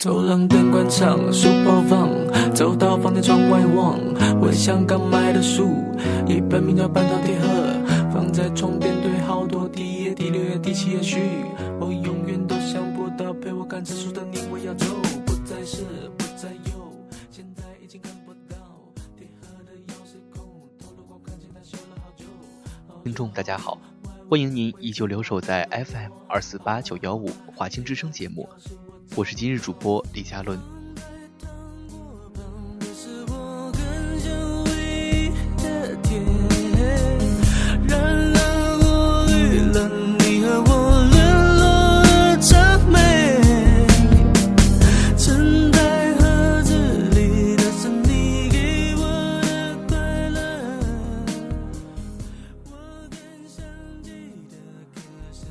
走廊灯关上，书包放，走到房间窗外望，我像刚买的书，一本名叫《半岛铁盒》，放在床边堆好多第一页、第六页、第七页序，我永远都想不到陪我看这书的你，我要走，不再是，不再有，现在已经看不到铁盒的钥匙孔，透了光看见它修了好久。听众大家好，欢迎您依旧留守在 FM 二四八九幺五华清之声节目，我是今日主播李佳伦。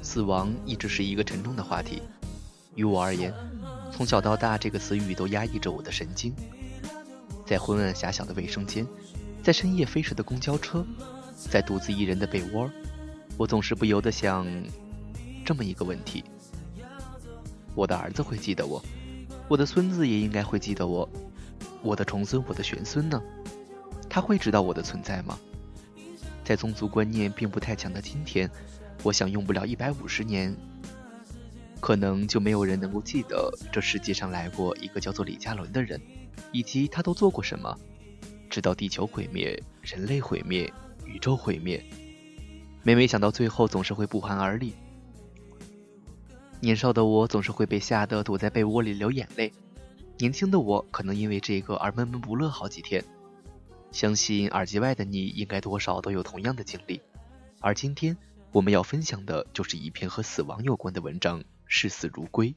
死亡一直是一个沉重的话题，于我而言，从小到大这个词语都压抑着我的神经。在昏暗狭小的卫生间，在深夜飞驰的公交车，在独自一人的被窝，我总是不由得想这么一个问题：我的儿子会记得我，我的孙子也应该会记得我，我的重孙、我的玄孙呢？他会知道我的存在吗？在宗族观念并不太强的今天，我想用不了一百五十年，可能就没有人能够记得这世界上来过一个叫做李嘉伦的人，以及他都做过什么，直到地球毁灭、人类毁灭、宇宙毁灭。每每想到最后，总是会不寒而栗。年少的我总是会被吓得躲在被窝里流眼泪，年轻的我可能因为这个而闷闷不乐好几天。相信耳机外的你应该多少都有同样的经历，而今天我们要分享的就是一篇和死亡有关的文章《视死如归》。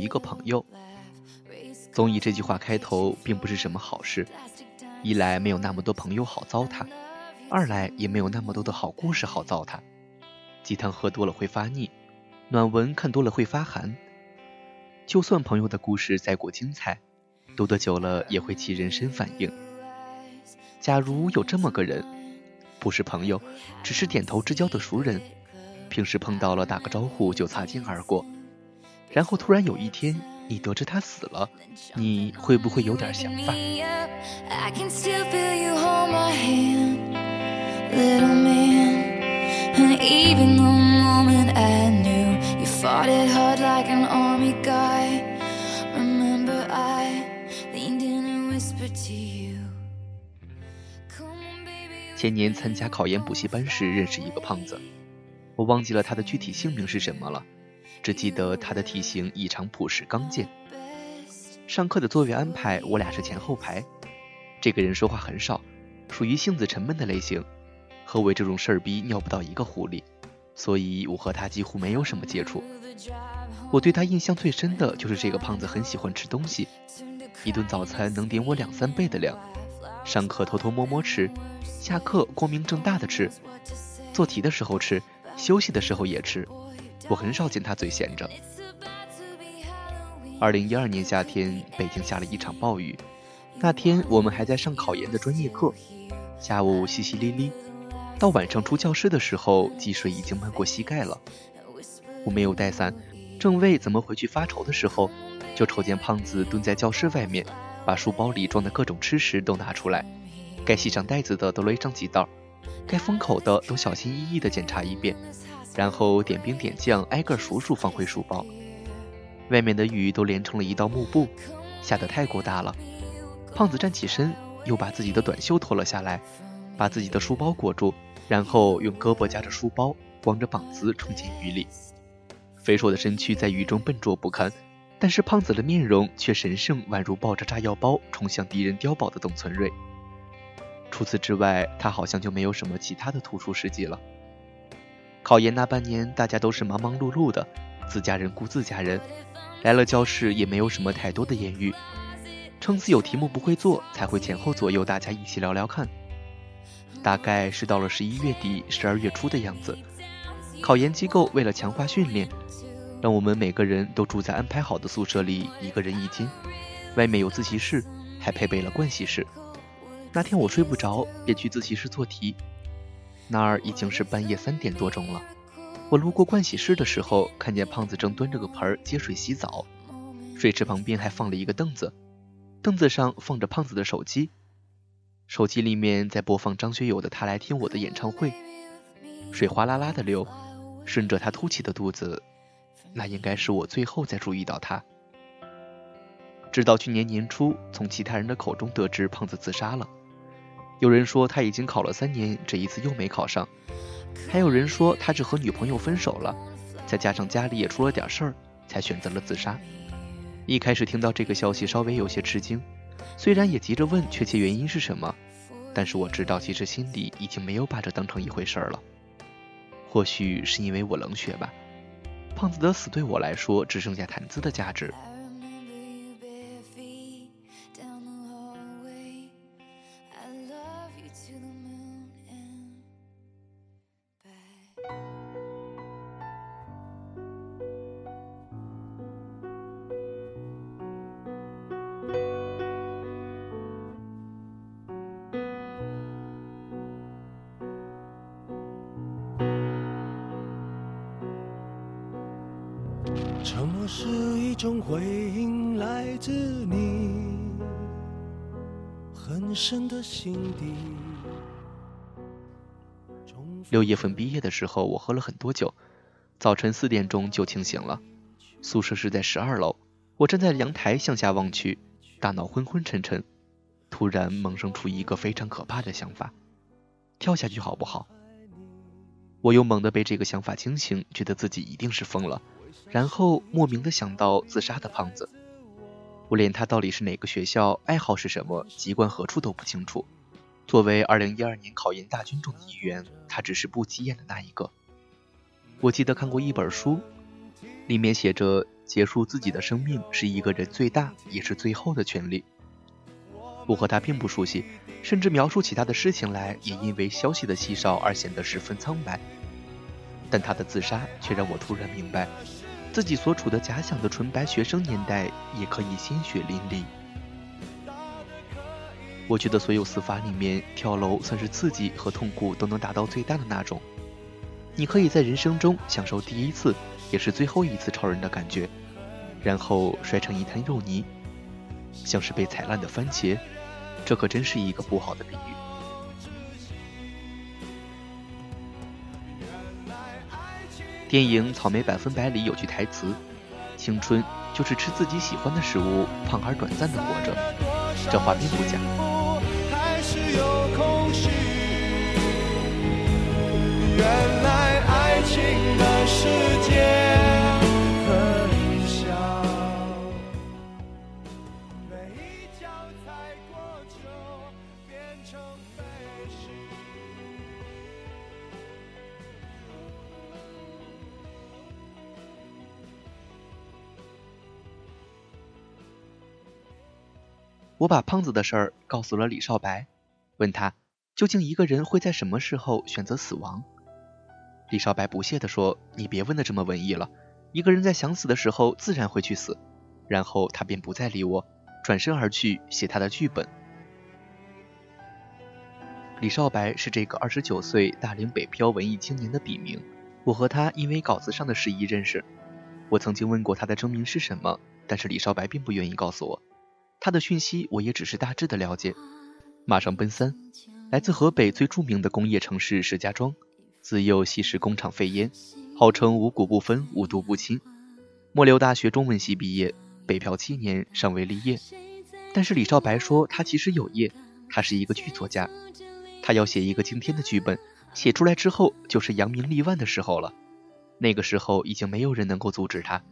一个朋友，laugh, race 总以这句话开头，并不是什么好事。一来没有那么多朋友好糟蹋，二来也没有那么多的好故事好糟蹋。鸡汤喝多了会发腻，暖文看多了会发寒。就算朋友的故事再过精彩，读得久了也会起人身反应。假如有这么个人，不是朋友，只是点头之交的熟人，平时碰到了打个招呼就擦肩而过，然后突然有一天你得知他死了，你会不会有点想法？前年参加考研补习班时认识一个胖子，我忘记了他的具体姓名是什么了，只记得他的体型异常朴实刚健。上课的座位安排，我俩是前后排。这个人说话很少，属于性子沉闷的类型，和我这种事儿逼尿不到一个壶里，所以我和他几乎没有什么接触。我对他印象最深的就是这个胖子很喜欢吃东西，一顿早餐能点我两三倍的量，上课偷偷摸摸吃，下课光明正大的吃，做题的时候吃，休息的时候也吃。我很少见他嘴闲着。二零一二年夏天，北京下了一场暴雨。那天我们还在上考研的专业课，下午淅淅沥沥，到晚上出教室的时候，积水已经漫过膝盖了。我没有带伞，正为怎么回去发愁的时候，就瞅见胖子蹲在教室外面，把书包里装的各种吃食都拿出来，该系上带子的都勒上几道，该封口的都小心翼翼地检查一遍，然后点兵点将，挨个数数放回书包。外面的雨都连成了一道幕布，下得太过大了。胖子站起身，又把自己的短袖脱了下来，把自己的书包裹住，然后用胳膊夹着书包，光着膀子冲进雨里。肥硕的身躯在雨中笨拙不堪，但是胖子的面容却神圣，宛如抱着炸药包冲向敌人碉堡的董存瑞。除此之外，他好像就没有什么其他的突出事迹了。考研那半年，大家都是忙忙碌碌的，自家人顾自家人，来了教室也没有什么太多的言语，撑死有题目不会做，才会前后左右大家一起聊聊看。大概是到了十一月底、十二月初的样子，考研机构为了强化训练，让我们每个人都住在安排好的宿舍里，一个人一间，外面有自习室，还配备了盥洗室。那天我睡不着，便去自习室做题。那儿已经是半夜三点多钟了。我路过盥洗室的时候，看见胖子正端着个盆接水洗澡，水池旁边还放了一个凳子，凳子上放着胖子的手机，手机里面在播放张学友的《他来听我的演唱会》，水哗啦啦的流，顺着他凸起的肚子，那应该是我最后再注意到他。直到去年年初，从其他人的口中得知胖子自杀了，有人说他已经考了三年，这一次又没考上。还有人说他是和女朋友分手了，再加上家里也出了点事儿，才选择了自杀。一开始听到这个消息，稍微有些吃惊，虽然也急着问确切原因是什么，但是我知道其实心里已经没有把这当成一回事儿了。或许是因为我冷血吧，胖子的死对我来说只剩下谈资的价值。是一种回应，来自你很深的心底。六月份毕业的时候，我喝了很多酒，早晨四点钟就清醒了。宿舍是在十二楼，我站在阳台向下望去，大脑昏昏沉沉，突然萌生出一个非常可怕的想法：跳下去好不好？我又猛地被这个想法惊醒，觉得自己一定是疯了。然后莫名的想到自杀的胖子，我连他到底是哪个学校、爱好是什么、籍贯何处都不清楚。作为2012年考研大军中的一员，他只是不起眼的那一个。我记得看过一本书，里面写着：结束自己的生命是一个人最大也是最后的权利。我和他并不熟悉，甚至描述起他的事情来，也因为消息的稀少而显得十分苍白。但他的自杀却让我突然明白。自己所处的假想的纯白学生年代，也可以鲜血淋漓。我觉得所有死法里面，跳楼算是刺激和痛苦都能达到最大的那种。你可以在人生中享受第一次，也是最后一次超人的感觉，然后摔成一滩肉泥，像是被踩烂的番茄。这可真是一个不好的比喻。电影《草莓百分百》里有句台词：“青春就是吃自己喜欢的食物，胖而短暂的活着。”这话并不假。原来爱情的世界。我把胖子的事儿告诉了李少白，问他究竟一个人会在什么时候选择死亡。李少白不屑地说：“你别问的这么文艺了，一个人在想死的时候自然会去死。”然后他便不再理我，转身而去写他的剧本。李少白是这个二十九岁大龄北漂文艺青年的笔名。我和他因为稿子上的事宜认识。我曾经问过他的真名是什么，但是李少白并不愿意告诉我。他的讯息我也只是大致的了解。马上奔三，来自河北最著名的工业城市石家庄，自幼吸食工厂废烟，号称五谷不分、五毒不侵。莫流大学中文系毕业，北漂七年尚未立业。但是李少白说他其实有业，他是一个剧作家，他要写一个惊天的剧本，写出来之后就是扬名立万的时候了。那个时候已经没有人能够阻止他。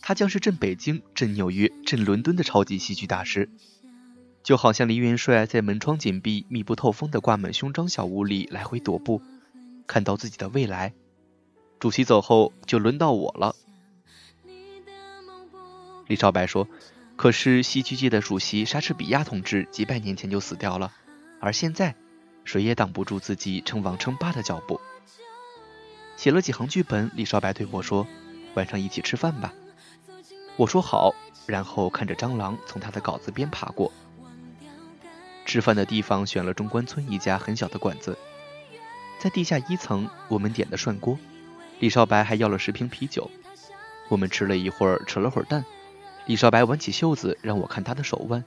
他将是镇北京、镇纽约、镇伦敦的超级戏剧大师，就好像黎元帅在门窗紧闭、密不透风的挂满胸章小屋里来回踱步，看到自己的未来。主席走后，就轮到我了。李少白说：“可是戏剧界的主席莎士比亚同志几百年前就死掉了，而现在，谁也挡不住自己称王称霸的脚步。写了几行剧本，李少白对我说：“晚上一起吃饭吧。”我说好，然后看着蟑螂从他的稿子边爬过。吃饭的地方选了中关村一家很小的馆子，在地下一层，我们点的涮锅，李少白还要了十瓶啤酒。我们吃了一会儿，扯了会儿蛋。李少白挽起袖子让我看他的手腕，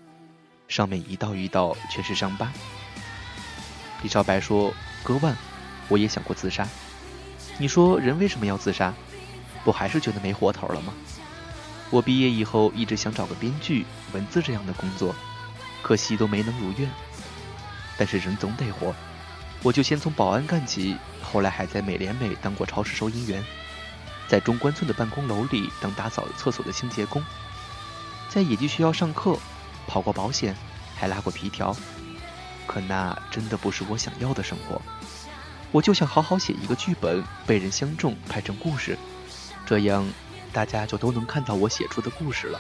上面一道一道全是伤疤。李少白说：“割腕，我也想过自杀。你说人为什么要自杀？不还是觉得没活头了吗？”我毕业以后一直想找个编剧、文字这样的工作，可惜都没能如愿。但是人总得活，我就先从保安干起，后来还在美廉美当过超市收银员，在中关村的办公楼里当打扫厕所的清洁工，在野鸡学校上课，跑过保险，还拉过皮条。可那真的不是我想要的生活。我就想好好写一个剧本，被人相中，拍成故事，这样。大家就都能看到我写出的故事了。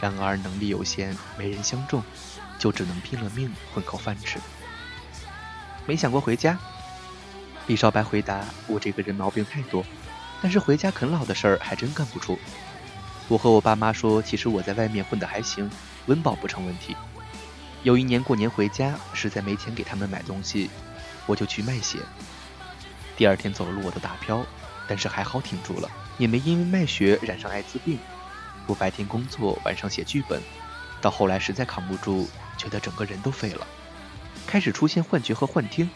然而能力有限，没人相中，就只能拼了命混口饭吃。没想过回家？李少白回答：“我这个人毛病太多，但是回家啃老的事儿还真干不出。”我和我爸妈说，其实我在外面混得还行，温饱不成问题。有一年过年回家，实在没钱给他们买东西，我就去卖血。第二天走路我都打飘，但是还好挺住了。也没因为卖血染上艾滋病。我白天工作，晚上写剧本，到后来实在扛不住，觉得整个人都废了，开始出现幻觉和幻听。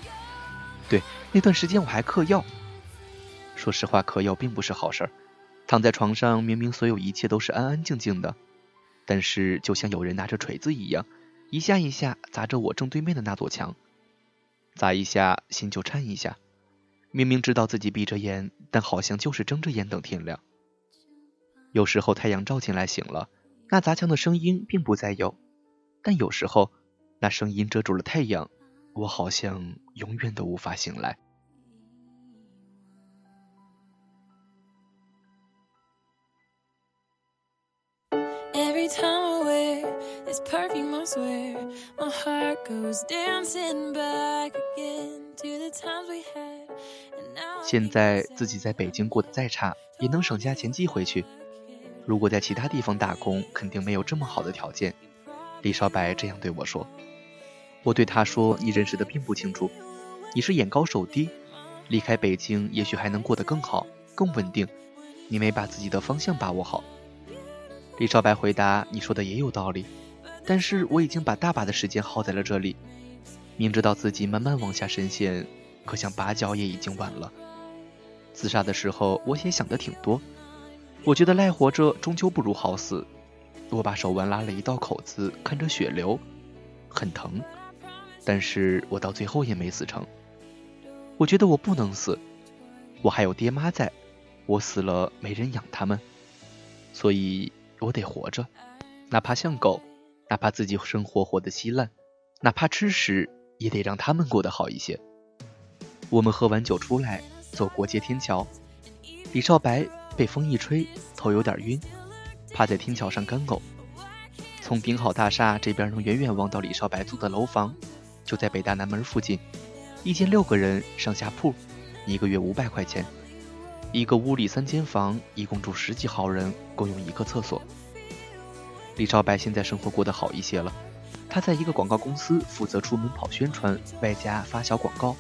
对，那段时间我还嗑药。说实话，嗑药并不是好事儿。躺在床上，明明所有一切都是安安静静的，但是就像有人拿着锤子一样，一下一下砸着我正对面的那座墙，砸一下心就颤一下。明明知道自己闭着眼，但好像就是睁着眼等天亮。有时候太阳照进来醒了，那砸墙的声音并不再有；但有时候那声音遮住了太阳，我好像永远都无法醒来。现在自己在北京过得再差，也能省下钱寄回去。如果在其他地方打工，肯定没有这么好的条件。李少白这样对我说。我对他说：“你认识的并不清楚，你是眼高手低，离开北京也许还能过得更好、更稳定。你没把自己的方向把握好。”李少白回答：“你说的也有道理，但是我已经把大把的时间耗在了这里，明知道自己慢慢往下深陷。”可想拔脚也已经晚了。自杀的时候，我也想的挺多。我觉得赖活着终究不如好死。我把手腕拉了一道口子，看着血流，很疼。但是我到最后也没死成。我觉得我不能死，我还有爹妈在，我死了没人养他们，所以我得活着，哪怕像狗，哪怕自己生活活得稀烂，哪怕吃屎也得让他们过得好一些。我们喝完酒出来，走过街天桥。李少白被风一吹，头有点晕，趴在天桥上干呕。从顶好大厦这边能远远望到李少白租的楼房，就在北大南门附近，一间六个人上下铺，一个月五百块钱，一个屋里三间房，一共住十几号人，共用一个厕所。李少白现在生活过得好一些了，他在一个广告公司负责出门跑宣传，外加发小广告。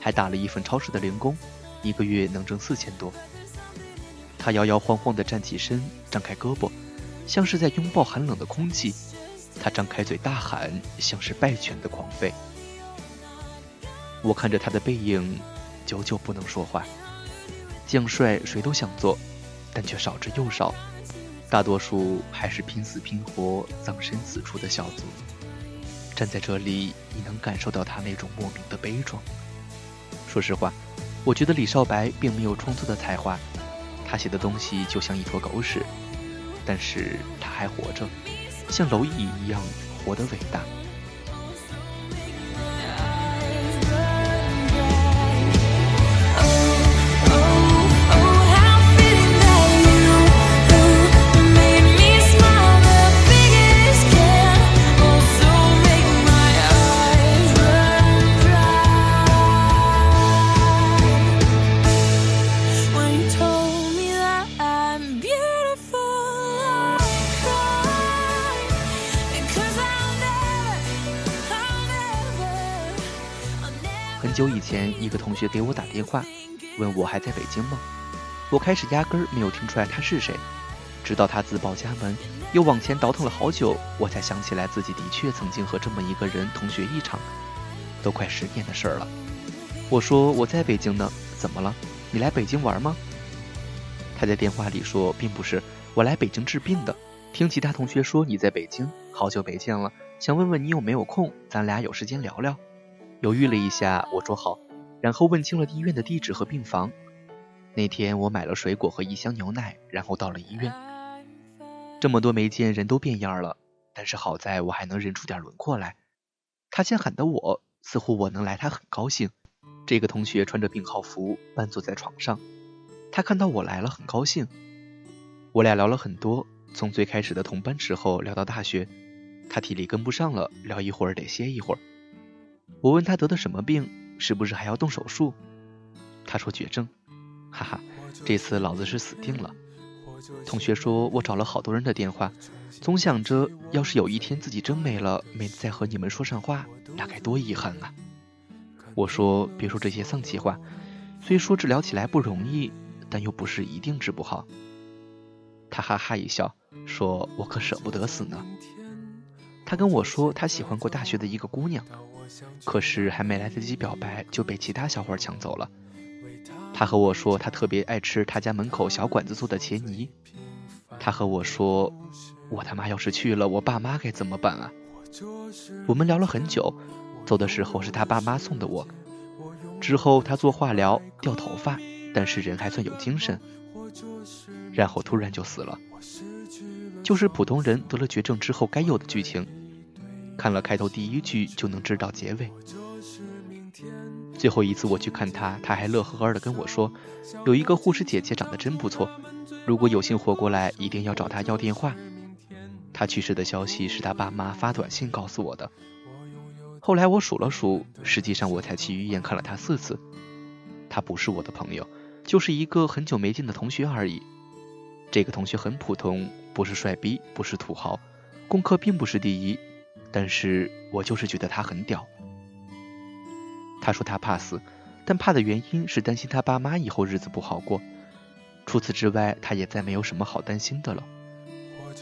还打了一份超市的零工，一个月能挣四千多。他摇摇晃晃地站起身，张开胳膊，像是在拥抱寒冷的空气。他张开嘴大喊，像是败犬的狂吠。我看着他的背影，久久不能说话。将帅谁都想做，但却少之又少。大多数还是拼死拼活、葬身死处的小卒。站在这里，你能感受到他那种莫名的悲壮。说实话，我觉得李少白并没有创作的才华，他写的东西就像一坨狗屎，但是他还活着，像蝼蚁一样活得伟大。前，一个同学给我打电话，问我还在北京吗？我开始压根儿没有听出来他是谁，直到他自报家门，又往前倒腾了好久，我才想起来自己的确曾经和这么一个人同学一场，都快十年的事儿了。我说我在北京呢，怎么了？你来北京玩吗？他在电话里说，并不是，我来北京治病的。听其他同学说你在北京，好久没见了，想问问你有没有空，咱俩有时间聊聊。犹豫了一下，我说好，然后问清了医院的地址和病房。那天我买了水果和一箱牛奶，然后到了医院。这么多没见，人都变样了，但是好在我还能认出点轮廓来。他先喊的我，似乎我能来，他很高兴。这个同学穿着病号服，半坐在床上。他看到我来了，很高兴。我俩聊了很多，从最开始的同班时候聊到大学。他体力跟不上了，聊一会儿得歇一会儿。我问他得的什么病，是不是还要动手术？他说绝症。哈哈，这次老子是死定了。同学说，我找了好多人的电话，总想着要是有一天自己真没了，没再和你们说上话，那该多遗憾啊。我说别说这些丧气话，虽说治疗起来不容易，但又不是一定治不好。他哈哈一笑，说我可舍不得死呢。他跟我说他喜欢过大学的一个姑娘，可是还没来得及表白就被其他小伙抢走了。他和我说，他特别爱吃他家门口小馆子做的茄泥。他和我说，我他妈要是去了，我爸妈该怎么办啊？我们聊了很久，走的时候是他爸妈送的我。之后他做化疗掉头发，但是人还算有精神。然后突然就死了，就是普通人得了绝症之后该有的剧情。看了开头第一句就能知道结尾。最后一次我去看他，他还乐呵呵的跟我说：“有一个护士姐姐长得真不错，如果有幸活过来，一定要找她要电话。”他去世的消息是他爸妈发短信告诉我的。后来我数了数，实际上我才去医院看了他四次。他不是我的朋友，就是一个很久没见的同学而已。这个同学很普通，不是帅逼，不是土豪，功课并不是第一，但是我就是觉得他很屌。他说他怕死，但怕的原因是担心他爸妈以后日子不好过。除此之外，他也再没有什么好担心的了。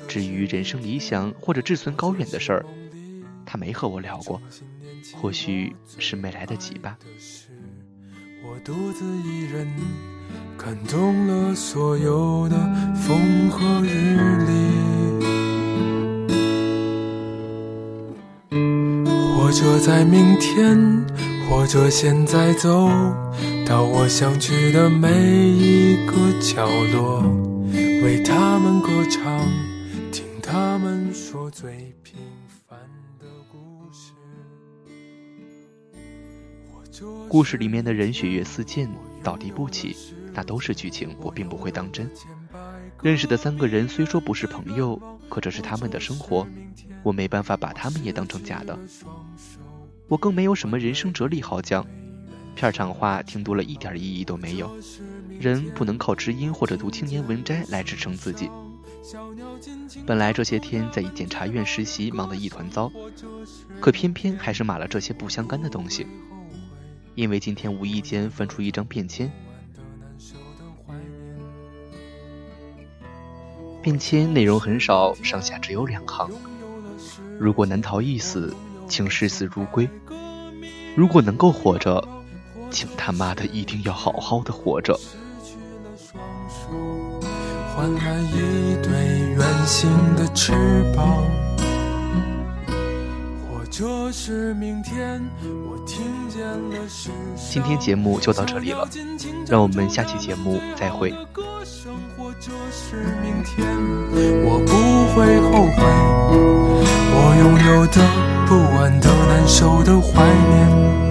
至于人生理想或者志存高远的事儿，他没和我聊过，或许是没来得及吧。我独自一人看懂了所有的风和日丽，者在明天。或者现在走到我想去的每一个角落，为他们歌唱，听他们说最平凡的故事。故事里面的人血月四溅，倒地不起，那都是剧情，我并不会当真。认识的三个人虽说不是朋友，可这是他们的生活，我没办法把他们也当成假的。我更没有什么人生哲理好讲，片场话听多了一点意义都没有。人不能靠知音或者读青年文摘来支撑自己。本来这些天在一检察院实习，忙得一团糟，可偏偏还是码了这些不相干的东西。因为今天无意间翻出一张便签，便签内容很少，上下只有两行：如果难逃一死。请视死如归。如果能够活着，请他妈的一定要好好的活着。换来一对圆形的翅今天节目就到这里了，让我们下期节目再会。我不会后悔，我拥有的。不安的、难受的、怀念。